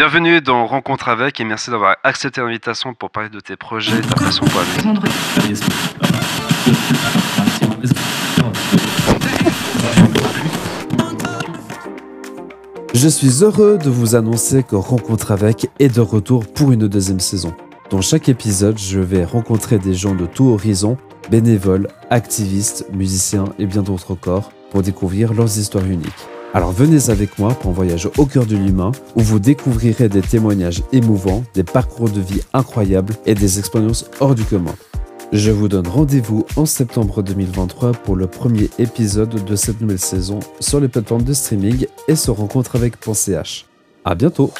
Bienvenue dans Rencontre avec et merci d'avoir accepté l'invitation pour parler de tes projets et ta passion pour. Je suis heureux de vous annoncer que Rencontre avec est de retour pour une deuxième saison. Dans chaque épisode, je vais rencontrer des gens de tout horizon, bénévoles, activistes, musiciens et bien d'autres corps, pour découvrir leurs histoires uniques. Alors venez avec moi pour un voyage au cœur de l'humain où vous découvrirez des témoignages émouvants, des parcours de vie incroyables et des expériences hors du commun. Je vous donne rendez-vous en septembre 2023 pour le premier épisode de cette nouvelle saison sur les plateformes de streaming et se rencontre avec .ch. À bientôt!